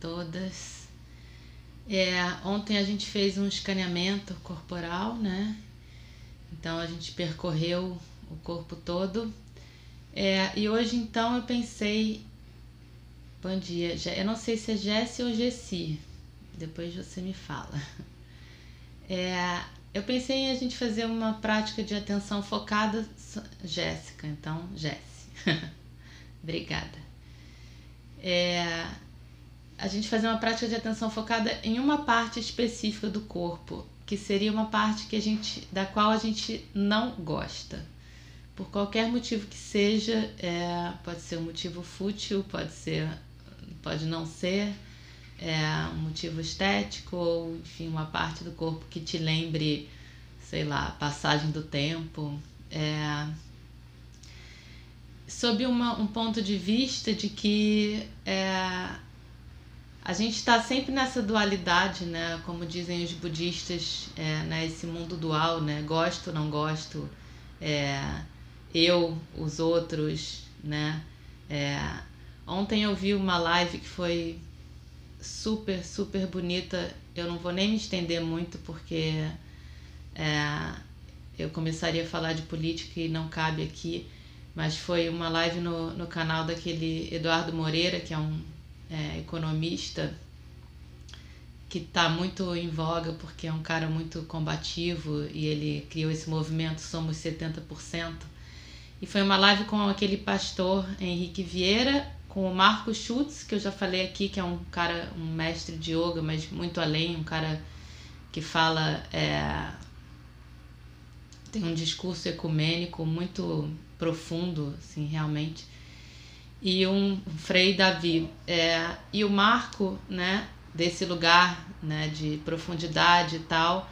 todas. É, ontem a gente fez um escaneamento corporal, né? Então a gente percorreu o corpo todo. É, e hoje então eu pensei, bom dia, eu não sei se é Jessie ou Gessi, depois você me fala. É, eu pensei em a gente fazer uma prática de atenção focada, Jéssica, então Jessie. Obrigada. É, a gente fazer uma prática de atenção focada em uma parte específica do corpo, que seria uma parte que a gente, da qual a gente não gosta. Por qualquer motivo que seja, é, pode ser um motivo fútil, pode ser, pode não ser, é, um motivo estético ou enfim uma parte do corpo que te lembre, sei lá, passagem do tempo. É, sob uma, um ponto de vista de que é, a gente está sempre nessa dualidade, né? Como dizem os budistas, é, né? esse mundo dual, né? Gosto, não gosto, é, eu, os outros, né? É, ontem eu vi uma live que foi super, super bonita. Eu não vou nem me estender muito porque é, eu começaria a falar de política e não cabe aqui, mas foi uma live no, no canal daquele Eduardo Moreira, que é um é, economista que está muito em voga porque é um cara muito combativo e ele criou esse movimento Somos 70%. E foi uma live com aquele pastor Henrique Vieira, com o Marco Schutz, que eu já falei aqui, que é um cara, um mestre de yoga, mas muito além, um cara que fala, é, tem um discurso ecumênico muito profundo, assim, realmente. E um Frei Davi. É, e o Marco, né, desse lugar né, de profundidade e tal,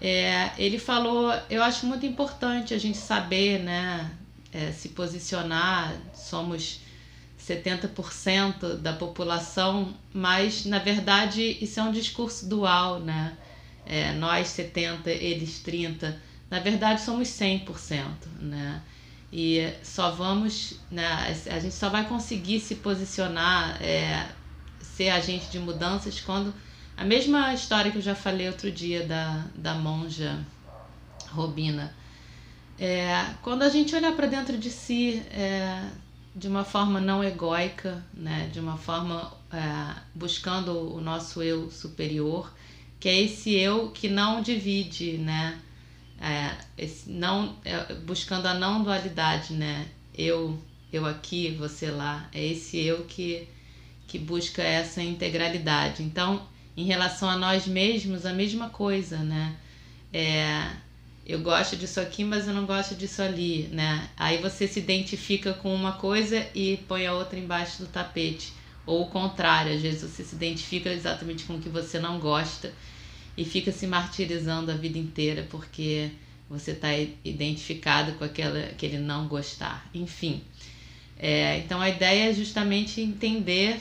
é, ele falou, eu acho muito importante a gente saber, né, é, se posicionar, somos 70% da população, mas na verdade isso é um discurso dual, né? É, nós 70, eles 30, na verdade somos 100%, né? E só vamos, né, a gente só vai conseguir se posicionar, é, ser agente de mudanças quando a mesma história que eu já falei outro dia da, da monja Robina, é, quando a gente olhar para dentro de si é, de uma forma não egóica, né, de uma forma é, buscando o nosso eu superior, que é esse eu que não divide, né, é, esse não é, buscando a não dualidade, né, eu eu aqui, você lá, é esse eu que que busca essa integralidade. Então, em relação a nós mesmos, a mesma coisa, né? É, eu gosto disso aqui, mas eu não gosto disso ali, né? Aí você se identifica com uma coisa e põe a outra embaixo do tapete. Ou o contrário, às vezes você se identifica exatamente com o que você não gosta e fica se martirizando a vida inteira porque você está identificado com aquela, aquele não gostar. Enfim, é, então a ideia é justamente entender,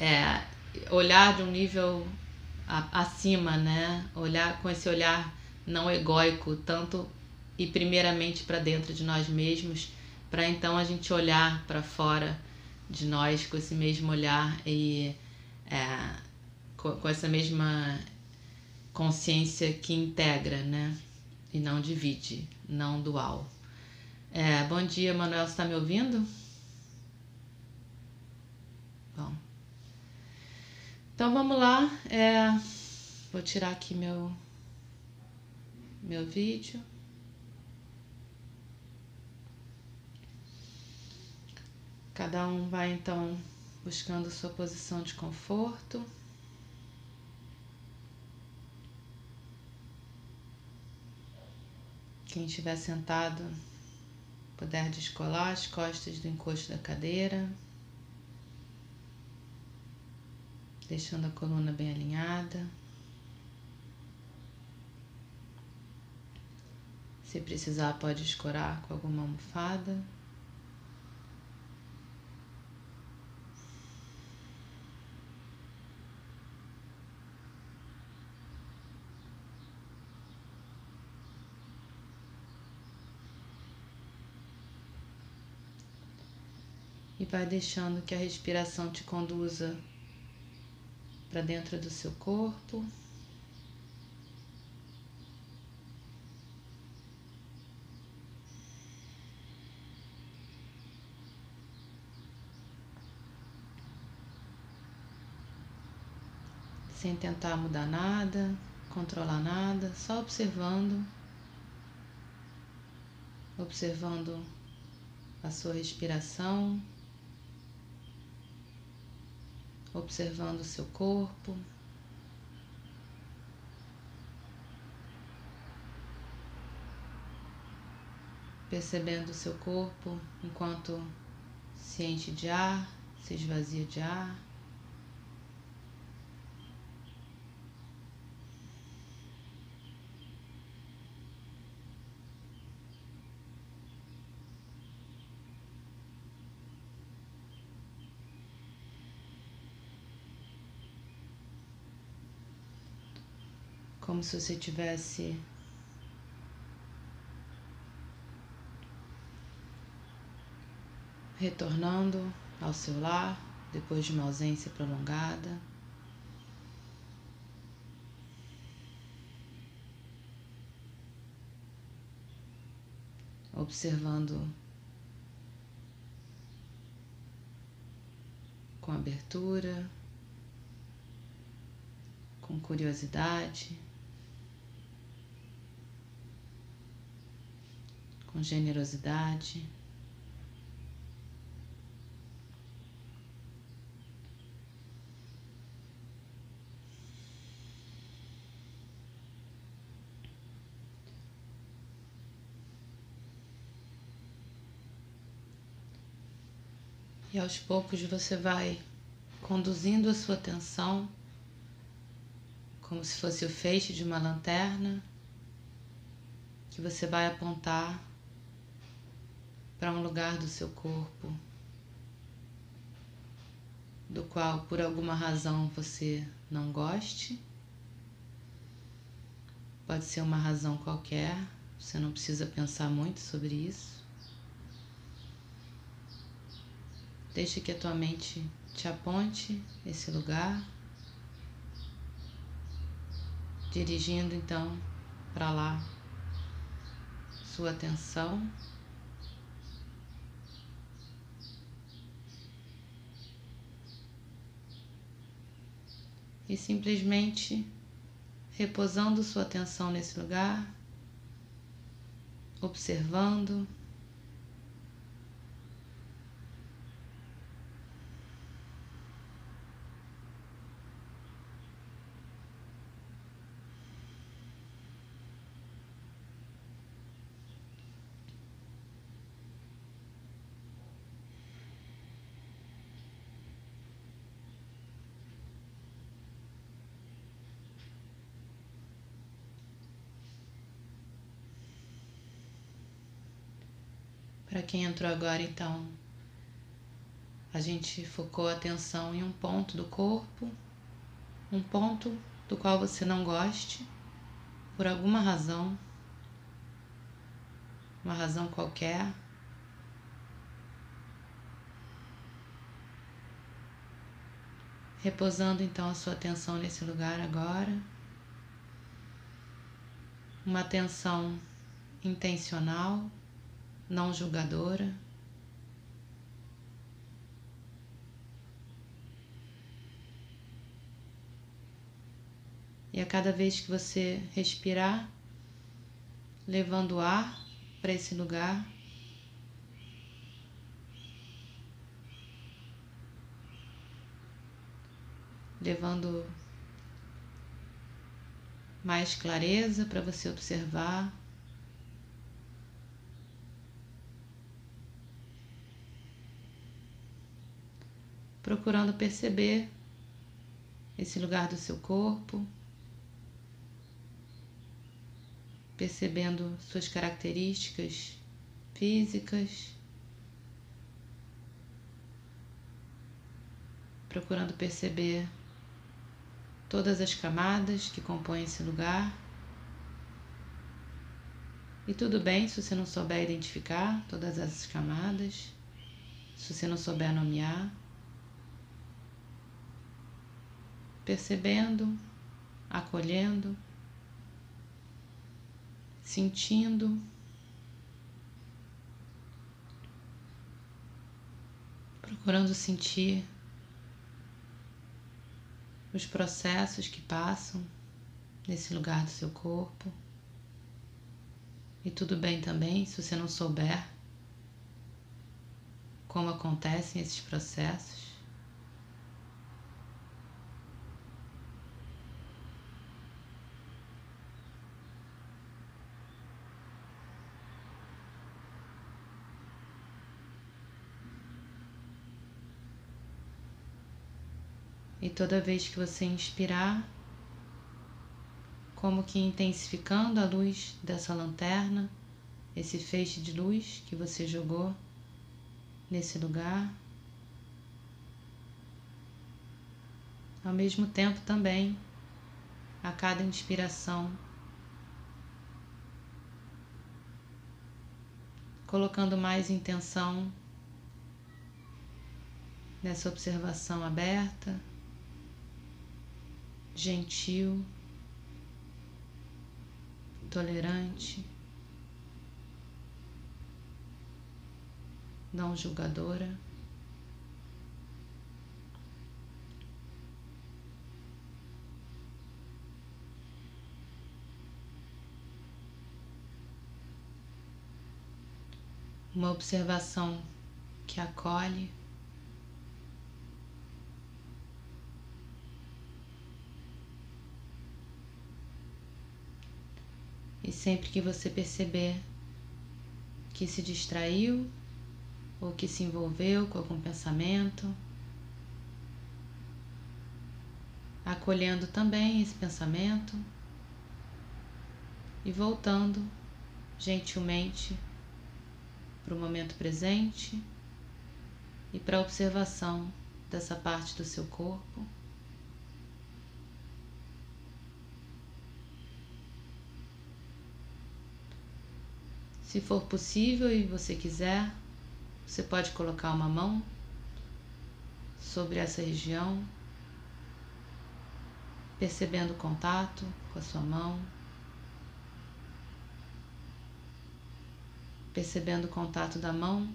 é, olhar de um nível a, acima, né? Olhar com esse olhar não egóico, tanto e primeiramente para dentro de nós mesmos, para então a gente olhar para fora de nós com esse mesmo olhar e é, com, com essa mesma consciência que integra, né? E não divide, não dual. É, bom dia, Manuel, você está me ouvindo? Bom. Então vamos lá. É, vou tirar aqui meu, meu vídeo. Cada um vai então buscando sua posição de conforto. Quem estiver sentado puder descolar as costas do encosto da cadeira, deixando a coluna bem alinhada. Se precisar, pode escorar com alguma almofada. Vai deixando que a respiração te conduza para dentro do seu corpo. Sem tentar mudar nada, controlar nada, só observando, observando a sua respiração observando o seu corpo. Percebendo o seu corpo enquanto se enche de ar, se esvazia de ar. Como se você tivesse retornando ao seu lar depois de uma ausência prolongada. Observando com abertura, com curiosidade. Com generosidade. E aos poucos você vai conduzindo a sua atenção como se fosse o feixe de uma lanterna que você vai apontar para um lugar do seu corpo do qual por alguma razão você não goste. Pode ser uma razão qualquer, você não precisa pensar muito sobre isso. Deixe que a tua mente te aponte esse lugar, dirigindo então para lá sua atenção. E simplesmente repousando sua atenção nesse lugar, observando. Para quem entrou agora, então, a gente focou a atenção em um ponto do corpo, um ponto do qual você não goste, por alguma razão, uma razão qualquer. Repousando então a sua atenção nesse lugar agora. Uma atenção intencional não julgadora. E a cada vez que você respirar, levando ar para esse lugar, levando mais clareza para você observar. Procurando perceber esse lugar do seu corpo, percebendo suas características físicas, procurando perceber todas as camadas que compõem esse lugar. E tudo bem se você não souber identificar todas essas camadas, se você não souber nomear. Percebendo, acolhendo, sentindo. Procurando sentir os processos que passam nesse lugar do seu corpo. E tudo bem também se você não souber como acontecem esses processos. E toda vez que você inspirar, como que intensificando a luz dessa lanterna, esse feixe de luz que você jogou nesse lugar. Ao mesmo tempo também, a cada inspiração, colocando mais intenção nessa observação aberta gentil, tolerante, não julgadora. Uma observação que acolhe. E sempre que você perceber que se distraiu ou que se envolveu com algum pensamento, acolhendo também esse pensamento e voltando gentilmente para o momento presente e para a observação dessa parte do seu corpo. Se for possível e você quiser, você pode colocar uma mão sobre essa região, percebendo o contato com a sua mão, percebendo o contato da mão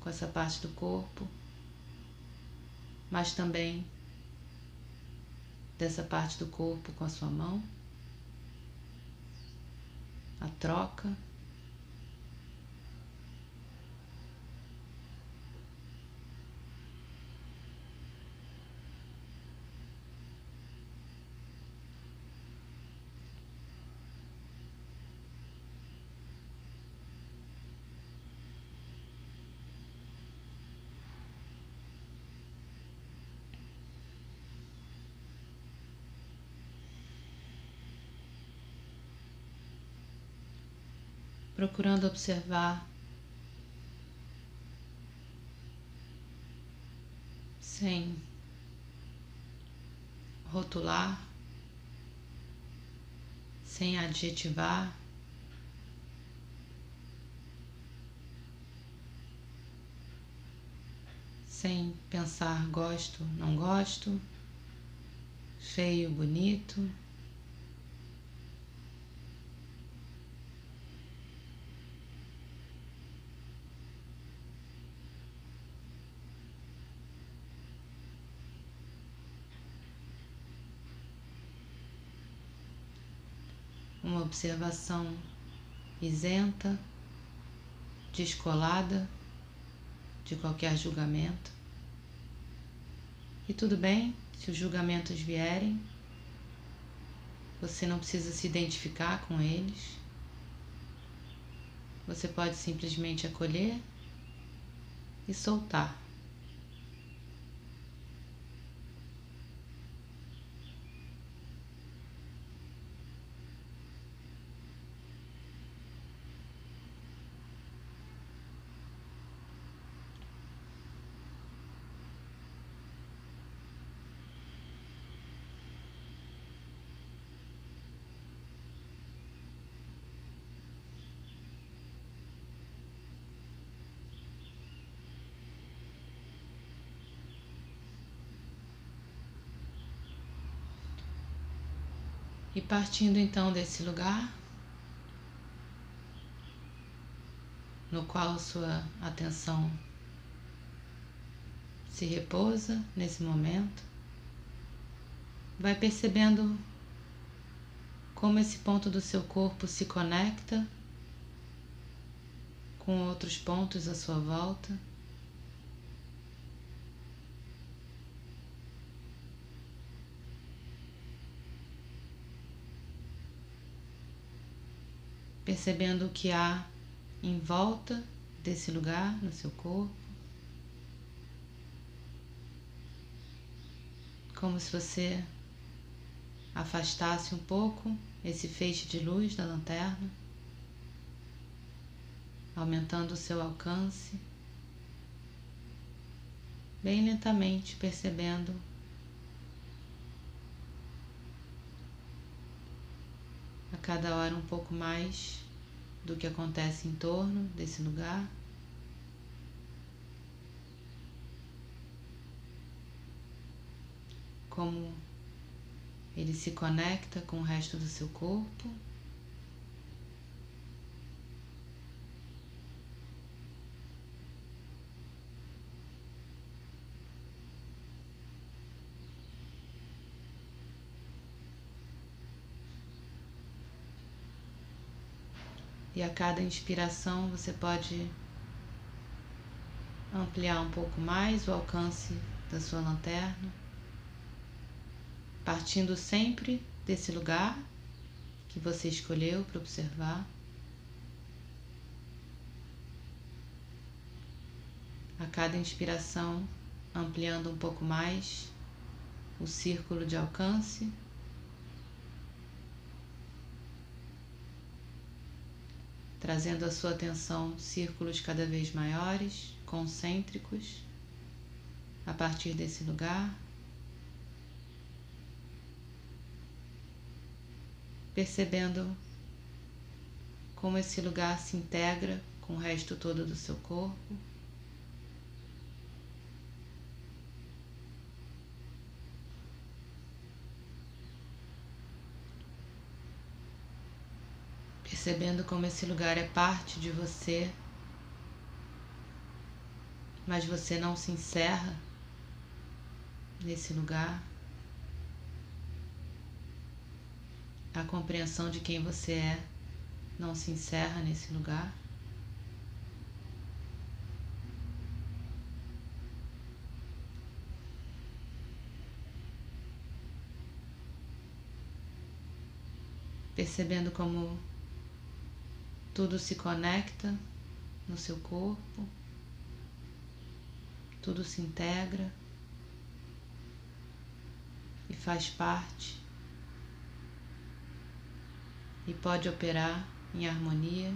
com essa parte do corpo, mas também dessa parte do corpo com a sua mão, a troca. Procurando observar sem rotular, sem adjetivar. Sem pensar gosto, não gosto, feio, bonito. uma observação isenta, descolada de qualquer julgamento. E tudo bem Se os julgamentos vierem, você não precisa se identificar com eles. Você pode simplesmente acolher e soltar. E partindo então desse lugar, no qual sua atenção se repousa nesse momento, vai percebendo como esse ponto do seu corpo se conecta com outros pontos à sua volta. Percebendo o que há em volta desse lugar no seu corpo, como se você afastasse um pouco esse feixe de luz da lanterna, aumentando o seu alcance, bem lentamente percebendo a cada hora um pouco mais do que acontece em torno desse lugar. Como ele se conecta com o resto do seu corpo. E a cada inspiração você pode ampliar um pouco mais o alcance da sua lanterna, partindo sempre desse lugar que você escolheu para observar. A cada inspiração, ampliando um pouco mais o círculo de alcance. Trazendo a sua atenção círculos cada vez maiores, concêntricos, a partir desse lugar. Percebendo como esse lugar se integra com o resto todo do seu corpo. Percebendo como esse lugar é parte de você, mas você não se encerra nesse lugar. A compreensão de quem você é não se encerra nesse lugar. Percebendo como tudo se conecta no seu corpo, tudo se integra e faz parte e pode operar em harmonia.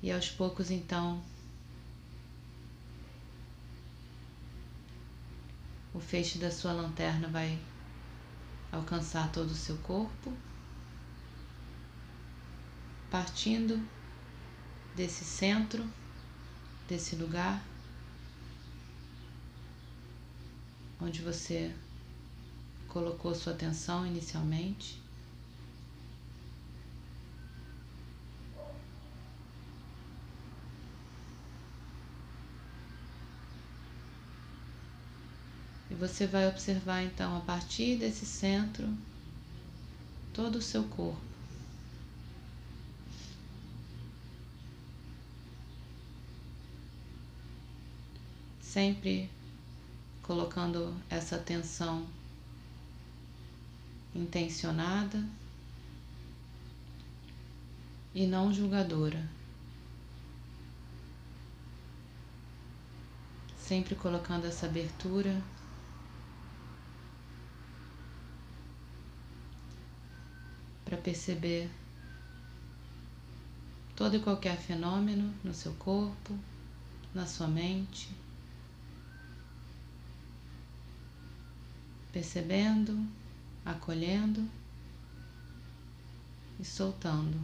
E aos poucos então o feixe da sua lanterna vai alcançar todo o seu corpo, partindo desse centro, desse lugar onde você colocou sua atenção inicialmente. Você vai observar então a partir desse centro todo o seu corpo. sempre colocando essa atenção intencionada e não julgadora. Sempre colocando essa abertura perceber todo e qualquer fenômeno no seu corpo, na sua mente. Percebendo, acolhendo e soltando.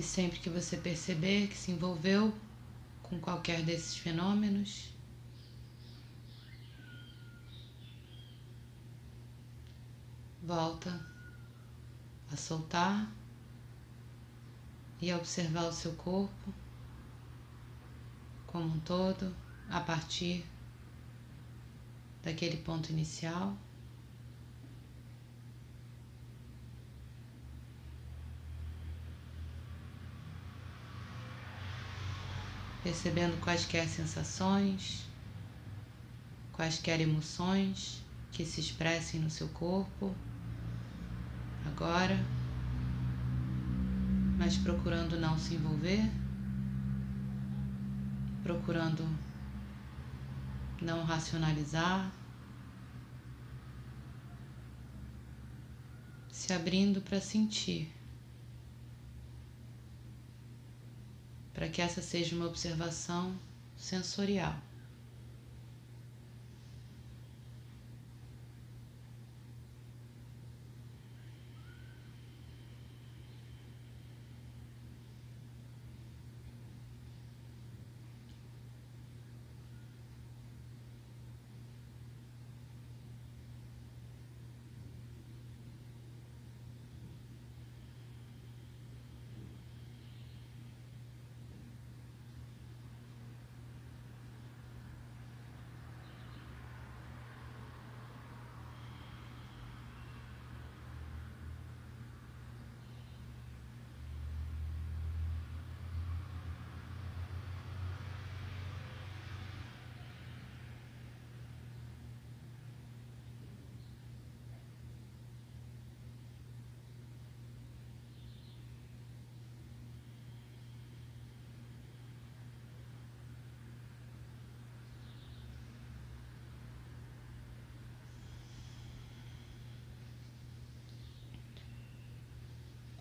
E sempre que você perceber que se envolveu com qualquer desses fenômenos, volta a soltar e a observar o seu corpo como um todo a partir daquele ponto inicial. Percebendo quaisquer sensações, quaisquer emoções que se expressem no seu corpo agora, mas procurando não se envolver, procurando não racionalizar, se abrindo para sentir. Para que essa seja uma observação sensorial.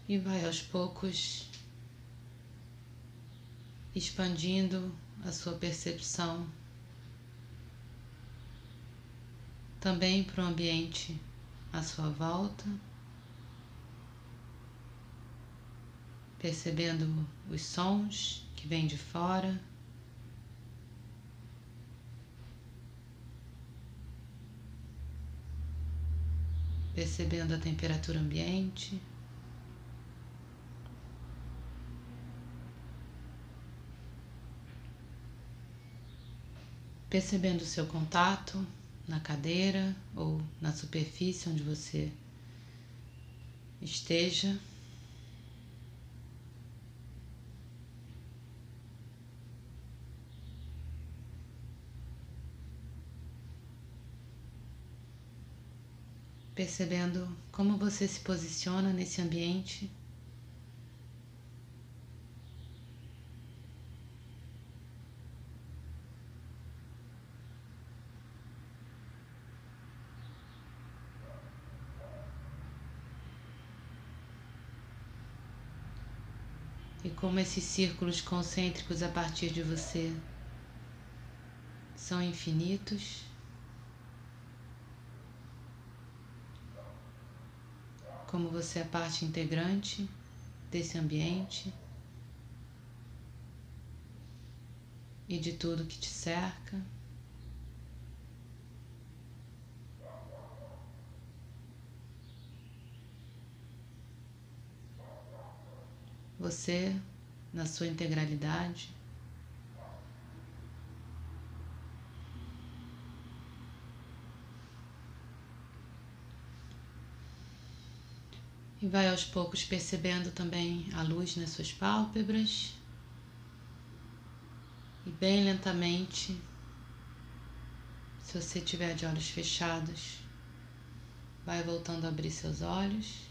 E vai aos poucos expandindo a sua percepção também para o ambiente à sua volta, percebendo os sons que vêm de fora. Percebendo a temperatura ambiente. Percebendo o seu contato na cadeira ou na superfície onde você esteja. Percebendo como você se posiciona nesse ambiente. E como esses círculos concêntricos a partir de você são infinitos. Como você é parte integrante desse ambiente. e de tudo que te cerca. Você na sua integralidade. E vai aos poucos percebendo também a luz nas suas pálpebras. E bem lentamente, se você tiver de olhos fechados, vai voltando a abrir seus olhos.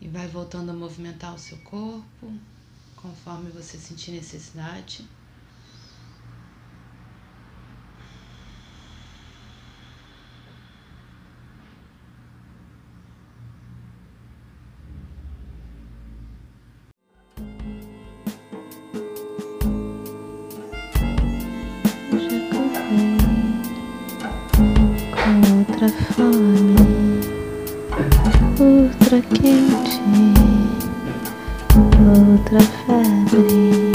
E vai voltando a movimentar o seu corpo conforme você sentir necessidade. outra fome, outra quente, outra febre,